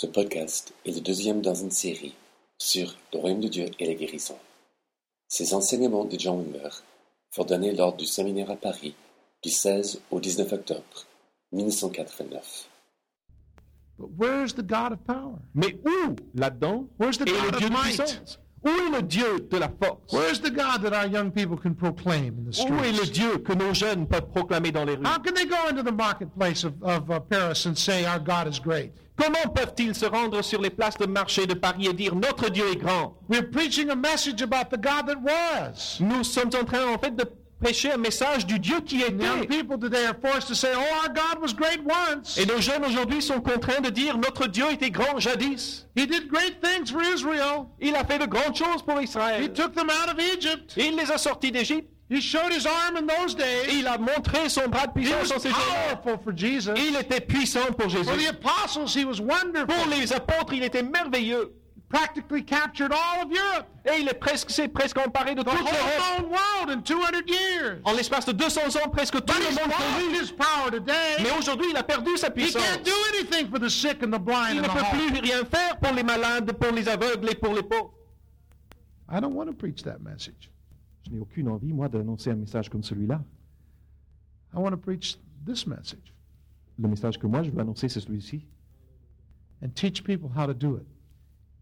Ce podcast est le deuxième dans une série sur le royaume de Dieu et la guérison. Ces enseignements de John Wimber furent donnés lors du séminaire à Paris du 16 au 19 octobre 1989. But where's the God of power? Mais où là-dedans est le Dieu de puissance? Où est le Dieu de la force Where's the God that our young people can proclaim in the streets? Où est le? Dieu que nos jeunes peuvent proclamer dans les rues How can they go into the marketplace of, of uh, Paris and say our God is great? Comment peuvent-ils se rendre sur les places de marché de Paris et dire notre Dieu est grand We're preaching a message about the God that was. Nous sommes en train en fait de prêcher un message du Dieu qui était. oh. Et nos jeunes aujourd'hui sont contraints de dire notre Dieu était grand jadis. He did great things for Israel. Il a fait de grandes choses pour He Israël. took them out of Egypt. Il les a sortis d'Égypte. He showed his arm in those days. Il a montré son bras de puissance en ces jours. Il était puissant pour Jésus. For the apostles, he was wonderful. Pour les apôtres, il était merveilleux. Practically captured all of Europe. Et il est presque, s'est presque emparé de The toute l'Europe. whole world in 200 years. En l'espace de 200 ans, presque tout But le he's monde lost connu. his power today. Mais aujourd'hui, il a perdu sa He can't do anything for the sick and the blind Il and ne the peut halt. plus rien faire pour les malades, pour les aveugles et pour les pauvres. I don't want to preach that message. Je n'ai aucune envie, moi, d'annoncer un message comme celui-là. I want to preach this message Le message que moi, je veux annoncer, c'est celui-ci. and teach people how to do it.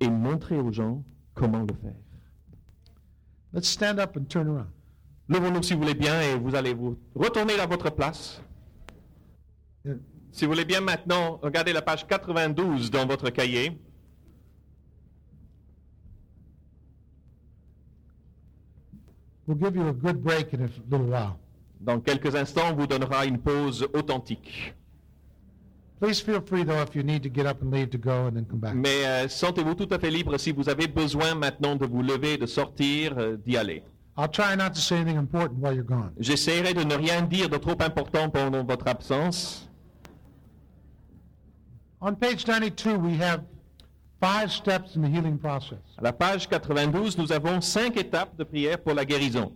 Et montrer aux gens comment le faire. Let's stand up and turn around. Levons-nous si vous voulez bien et vous allez vous retourner à votre place. Yeah. Si vous voulez bien maintenant, regardez la page 92 dans votre cahier. We'll give you a good break in a little while. Dans quelques instants, on vous donnera une pause authentique. Please feel free, though, if you need to get up and leave to go and then come back. Mais euh, sentez-vous tout à fait libre si vous avez besoin maintenant de vous lever, de sortir, euh, d'y aller. I'll try not to say anything important while you're gone. J'essaierai de ne rien dire de trop important pendant votre absence. On page 92, we have five steps in the healing process. À la page 92, nous avons cinq étapes de prière pour la guérison.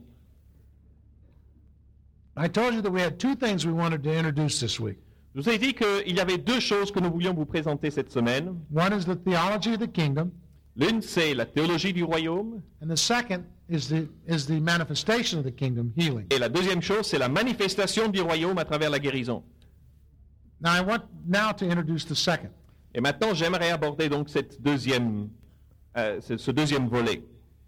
I told you that we had two things we wanted to introduce this week. Je vous ai dit qu'il y avait deux choses que nous voulions vous présenter cette semaine. One is the theology of the kingdom, L'une, c'est la théologie du royaume, and the second is the is the manifestation of the kingdom, healing. et la deuxième chose, c'est la manifestation du royaume à travers la guérison. Now I want now to introduce the second. Et maintenant, j'aimerais aborder donc cette deuxième, euh, ce ce deuxième volet.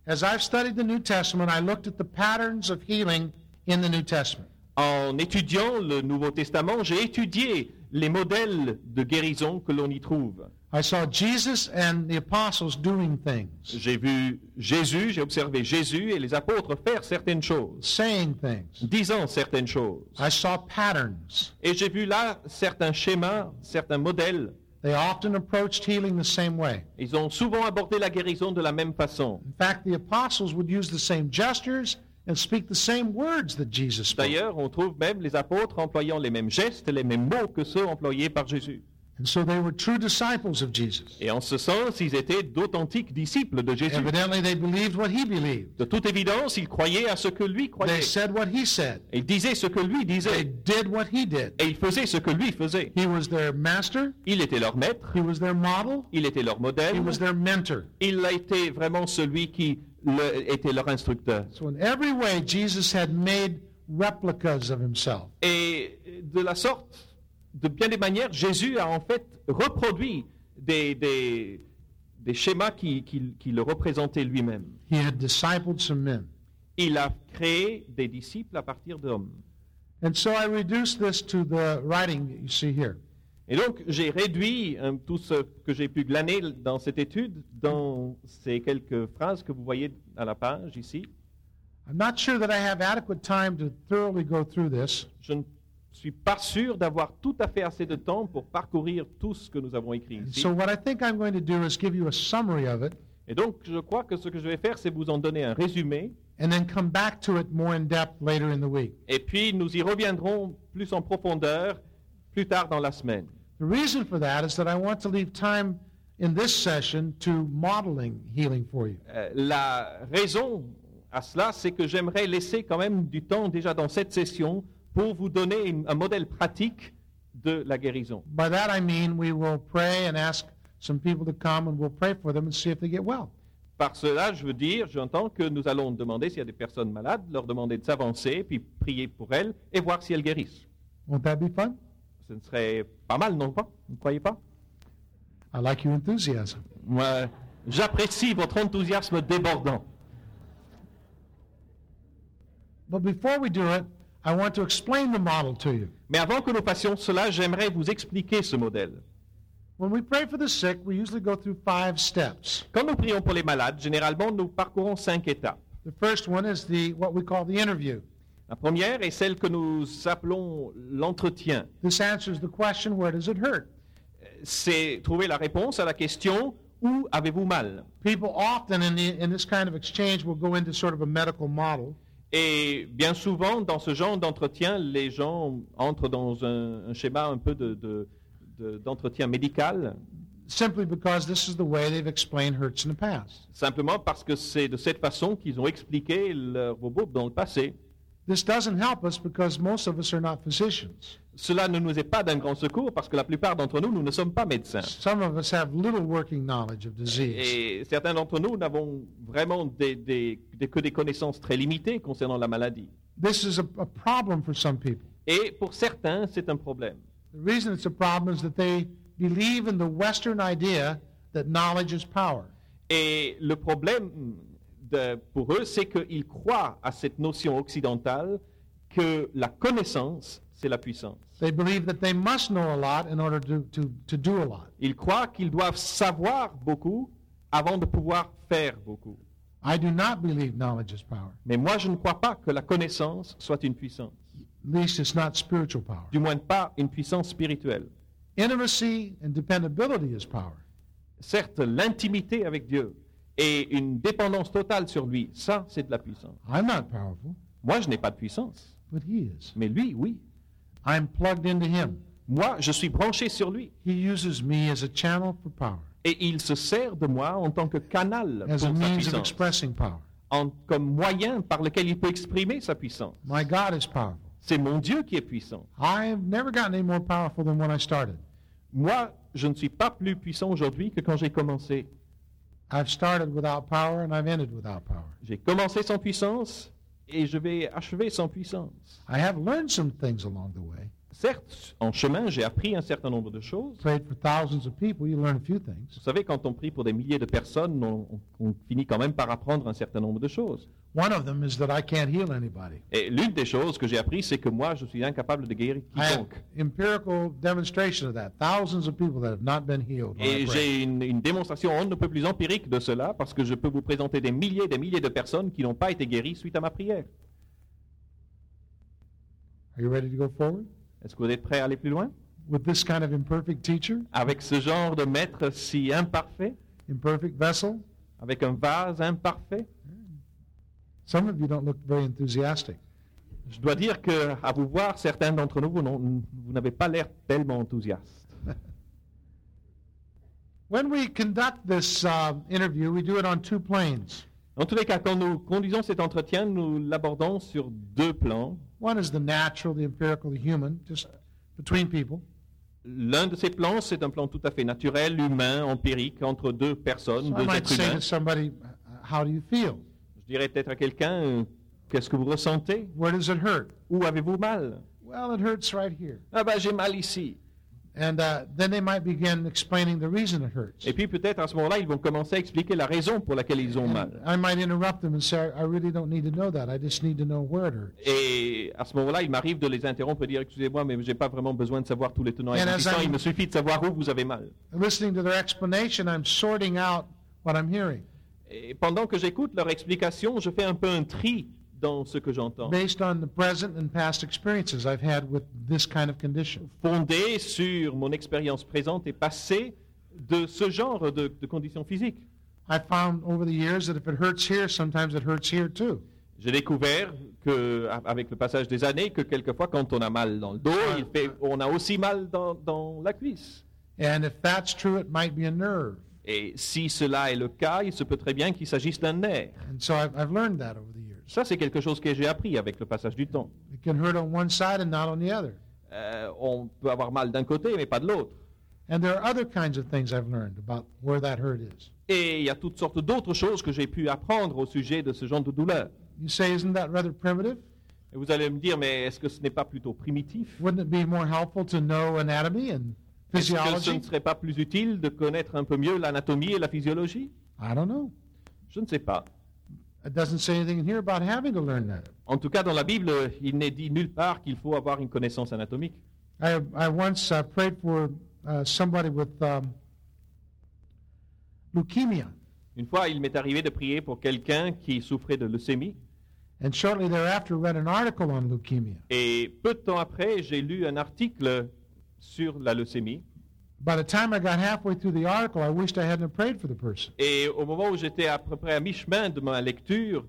As I've studied the New Testament, I looked at the patterns of healing in the New Testament. En étudiant le Nouveau Testament, j'ai étudié les modèles de guérison que l'on y trouve. J'ai vu Jésus, j'ai observé Jésus et les apôtres faire certaines choses, saying things. disant certaines choses. I saw patterns. Et j'ai vu là certains schémas, certains modèles. They often approached healing the same way. Ils ont souvent abordé la guérison de la même façon. In fact, the apostles would use the same gestures and speak the same words that Jesus spoke. D'ailleurs, on trouve même les apôtres employant les mêmes gestes, les mêmes mots que ceux employés par Jésus. And so they were true disciples of Jesus. Et en ce sens, ils étaient d'authentiques disciples de Jésus. Evidently, they believed what he believed. De toute évidence, ils croyaient à ce que lui croyait. They said what he said. Ils disaient ce que lui They disait. did what he did. Et ils faisaient ce que lui faisait. He was their master. Il était leur maître, He was their model. il était leur He modèle, was their mentor. il a été vraiment celui qui le- était leur instructeur. So in every way, Jesus had made replicas of himself. Et de la sorte, de bien des manières, Jésus a en fait reproduit des, des, des schémas qui, qui- qui le représentaient lui-même. He had discipled some men. Il a créé des disciples à partir d'hommes. And so I reduced this to the writing that you see here. Et donc, j'ai réduit euh, tout ce que j'ai pu glaner dans cette étude dans ces quelques phrases que vous voyez à la page ici. I'm not sure that I have adequate time to thoroughly go through this, Je ne suis pas sûr d'avoir tout à fait assez de temps pour parcourir tout ce que nous avons écrit ici. so what I think I'm going to do is give you a summary of it Et donc, je crois que ce que je vais faire, c'est vous en donner un résumé. and then come back to it more in depth later in the week. Et puis, nous y reviendrons plus en profondeur plus tard dans la semaine. The reason for that is that I want to leave time in this session to modeling healing for you. Euh, la raison à cela, c'est que j'aimerais laisser quand même du temps déjà dans cette session pour vous donner une- un modèle pratique de la guérison. By that I mean we will pray and ask some people to come and we'll pray for them and see if they get well. Par cela, je veux dire, j'entends que nous allons demander s'il y a des personnes malades, leur demander de s'avancer, puis prier pour elles et voir si elles guérissent. Won't that be fun? Ce ne serait pas mal, non pas? Vous ne croyez pas? I like your enthusiasm. Moi, j'apprécie votre enthousiasme débordant. But before we do it, I want to explain the model to you. Mais avant que nous fassions cela, j'aimerais vous expliquer ce modèle. When we pray for the sick, we usually go through five steps. Quand nous prions pour les malades, généralement, nous parcourons cinq étapes. The first one is the what we call the interview. La première est celle que nous appelons l'entretien. This answers the question, where does it hurt? C'est trouver la réponse à la question où avez-vous mal? People often in, the, in this kind of exchange will go into sort of a medical model. Et bien souvent, dans ce genre d'entretien, les gens entrent dans un, un schéma un peu de- de- de- d'entretien médical, simply because this is the way they've explained hurts in the past. simplement parce que c'est de cette façon qu'ils ont expliqué leur bobo dans le passé. This doesn't help us because most of us are not physicians. Cela ne nous est pas d'un grand secours parce que la plupart d'entre nous, nous ne sommes pas médecins. Some of us have little working knowledge of disease. Et certains d'entre nous n'avons vraiment des- des- des- que des connaissances très limitées concernant la maladie. This is a, a problem for some people. Et pour certains, c'est un problème. The reason it's a problem is that they believe in the Western idea that knowledge is power. Et le problème de- pour eux, c'est qu'ils croient à cette notion occidentale que la connaissance, c'est la puissance. They believe that they must know a lot in order to, to, to do a lot. Ils croient qu'ils doivent savoir beaucoup avant de pouvoir faire beaucoup. I do not believe knowledge is power. Mais moi, je ne crois pas que la connaissance soit une puissance. At least it's not spiritual power. Du moins pas une puissance spirituelle. Intimacy and dependability is power. Certes, l'intimité avec Dieu et une dépendance totale sur lui, ça, c'est de la puissance. I'm not powerful, Moi, je n'ai pas de puissance. but he is. Mais lui, oui. I'm plugged into him. Moi, je suis branché sur lui. He uses me as a channel for power, Et il se sert de moi en tant que canal pour as sa a means of puissance, expressing power. en- comme moyen par lequel il peut exprimer sa puissance. My God is powerful. C'est mon Dieu qui est puissant. I've never gotten any more powerful than when I started. Moi, je ne suis pas plus puissant aujourd'hui que quand j'ai commencé. I've started without power and I've ended without power. J'ai commencé sans puissance et je vais achever sans puissance. I have learned some things along the way. Certes, en chemin, j'ai appris un certain nombre de choses. Prayed for thousands of people, you learn a few things. Vous savez, quand on prie pour des milliers de personnes, on, on- finit quand même par apprendre un certain nombre de choses. One of them is that I can't heal anybody. Et l'une des choses que j'ai appris, c'est que moi, je suis incapable de guérir I have quiconque. empirical demonstration of that. Thousands of people that have not been healed. when I Et j'ai une, une démonstration on ne peut plus empirique de cela parce que je peux vous présenter des milliers et des milliers de personnes qui n'ont pas été guéries suite à ma prière. Are you ready to go forward? Est-ce que vous êtes prêts à aller plus loin? With this kind of imperfect teacher, Avec ce genre de maître si imparfait, imperfect vessel, avec un vase imparfait? some of you don't look very enthusiastic. Je dois dire que, à vous voir, certains d'entre nous, vous n'avez pas l'air tellement enthousiaste. When we conduct this uh, interview, we do it on two planes. En tous les cas, quand nous conduisons cet entretien, nous l'abordons sur deux plans. One is the natural, the empirical, the human, just between people. L'un de ces plans, c'est un plan tout à fait naturel, humain, empirique, entre deux personnes, So deux might êtres say humains. to somebody, How do you feel? Je dirais peut-être à quelqu'un, qu'est-ce que vous ressentez? Where does it hurt? Où avez-vous mal? Well, it hurts right here. Ah ben j'ai mal ici. And uh, then they might begin explaining the reason it hurts. Et puis peut-être à ce moment-là, ils vont commencer à expliquer la raison pour laquelle ils ont mal. I might interrupt them and say, I really don't need to know that. I just need to know where it hurts. Et à ce moment-là, il m'arrive de les interrompre et dire excusez-moi, mais j'ai pas vraiment besoin de savoir tous les tenants et aboutissants. Il me suffit de savoir où vous avez mal. Listening to their explanation, I'm sorting out what I'm hearing Et pendant que j'écoute leur explication, je fais un peu un tri dans ce que j'entends, based on the present and past experiences I've had with this kind of condition. fondé sur mon expérience présente et passée de ce genre de, de conditions physiques. I found over the years that if it hurts here, sometimes it hurts here too. J'ai découvert que, avec le passage des années, que quelquefois, quand on a mal dans le dos, il fait- on a aussi mal dans, dans la cuisse. And if that's true, it might be a nerve. Et si cela est le cas, il se peut très bien qu'il s'agisse d'un nerf. And so I've, I've learned that over the. Ça, c'est quelque chose que j'ai appris avec le passage du temps. It can hurt on one side and not on the other. Euh, on peut avoir mal d'un côté, mais pas de l'autre. And there are other kinds of things I've learned about where that hurt is. Et il y a toutes sortes d'autres choses que j'ai pu apprendre au sujet de ce genre de douleur. You say, isn't that rather primitive? Et vous allez me dire, mais est-ce que ce n'est pas plutôt primitif? Wouldn't it be more helpful to know anatomy and Est-ce que ce physiology? ne serait pas plus utile de connaître un peu mieux l'anatomie et la physiologie? I don't know. Je ne sais pas. It doesn't say anything in here about having to learn that. En tout cas, dans la Bible, il n'est dit nulle part qu'il faut avoir une connaissance anatomique. I, I once uh, prayed for uh, somebody with um, leukemia, Une fois, il m'est arrivé de prier pour quelqu'un qui souffrait de leucémie. and shortly thereafter read an article on leukemia. Et peu de temps après, j'ai lu un article sur la leucémie. By the time I got halfway through the article, I wished I hadn't have prayed for the person. Et au moment où j'étais à peu près à mi-chemin de ma lecture,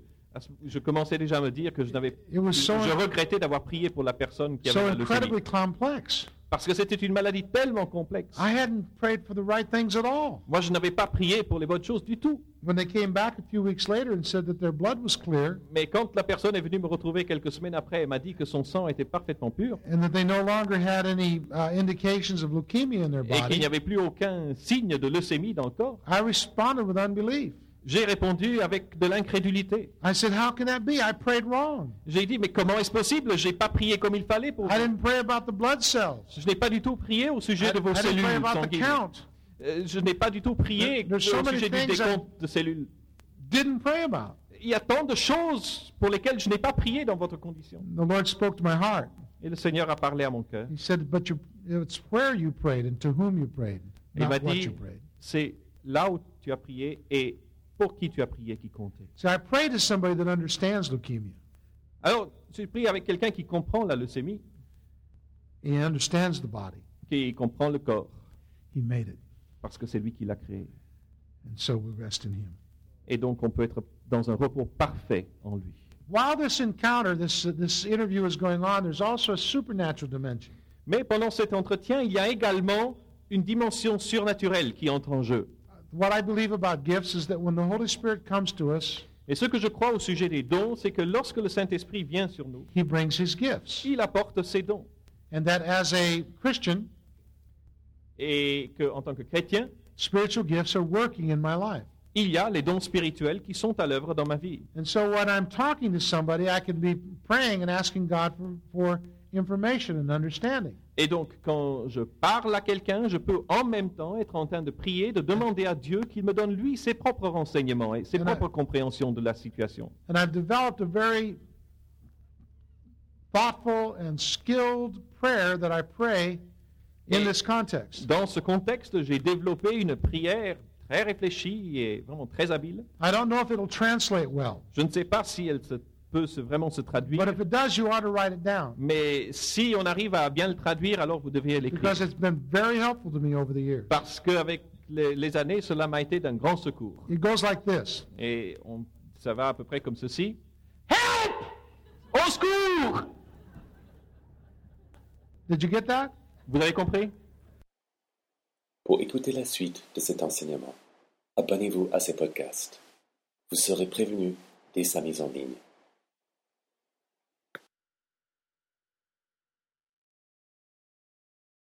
je commençais déjà à me dire que je n'avais, It was so, je regrettais d'avoir prié pour la personne qui so avait leucémie. incredibly complex. Parce que c'était une maladie tellement complexe. I hadn't prayed for the right things at all. Moi, je n'avais pas prié pour les bonnes choses du tout. When they came back a few weeks later and said that their blood was clear Mais quand la personne est venue me retrouver quelques semaines après et m'a dit que son sang était parfaitement pur and that they no longer had any uh, indications of leukemia in their et qu'il n'y avait plus aucun signe de leucémie dans le corps, I responded with unbelief. J'ai répondu avec de l'incrédulité. I said, How can that be? I prayed wrong. J'ai dit, mais comment est-ce possible? Je n'ai pas prié comme il fallait pour I vous. didn't pray about the blood cells. Je n'ai pas du tout prié au I, sujet de vos I didn't cellules pray about the sanguines. count. Euh, Je n'ai pas du tout prié There- so au sujet du things I- décompte de cellules. Didn't pray about. Il y a tant de choses pour lesquelles je n'ai pas prié dans votre condition. The Lord spoke to my heart. Et le Seigneur a parlé à mon cœur. He said, But you, it's where you prayed and to whom you prayed, Il m'a what dit, you prayed. c'est là où tu as prié et pour qui tu as prié qui comptait. So I pray to somebody that understands leukemia. Alors, avec quelqu'un qui comprend la leucémie, He understands the body. qui comprend le corps, He made it. parce que c'est lui qui l'a créé. And so we rest in Him. Et donc, on peut être dans un repos parfait en lui. While this encounter, this, this interview is going on, there's also a supernatural dimension. Mais pendant cet entretien, il y a également une dimension surnaturelle qui entre en jeu. What I believe about gifts is that when the Holy Spirit comes to us, Et ce que je crois au sujet des dons, c'est que lorsque le Saint-Esprit vient sur nous, He brings His gifts. il apporte ses dons. And that as a Christian, Et qu'en tant que chrétien, spiritual gifts are working in my life. il y a les dons spirituels qui sont à l'œuvre dans ma vie. And so when I'm talking to somebody, I can be praying and asking God for, for information and understanding. Et donc, quand je parle à quelqu'un, je peux en même temps être en train de prier, de demander à Dieu qu'il me donne, lui, ses propres renseignements et ses And I- propres compréhensions de la situation. And I've developed a very thoughtful and skilled prayer that I pray in this context. Dans ce contexte, j'ai développé une prière très réfléchie et vraiment très habile. I don't know if it'll translate well, Je ne sais pas si elle se- peut se- vraiment se traduire, but if it does, you ought to write it down mais si on arrive à bien le traduire, alors vous devriez l'écrire. because it's been very helpful to me over the years. Parce qu'avec les, les années, cela m'a été d'un grand secours. It goes like this Et on- ça va à peu près comme ceci. Help! Au secours! Did you get that? Vous avez compris? Pour écouter la suite de cet enseignement, abonnez-vous à ces podcasts. Vous serez prévenu dès sa mise en ligne.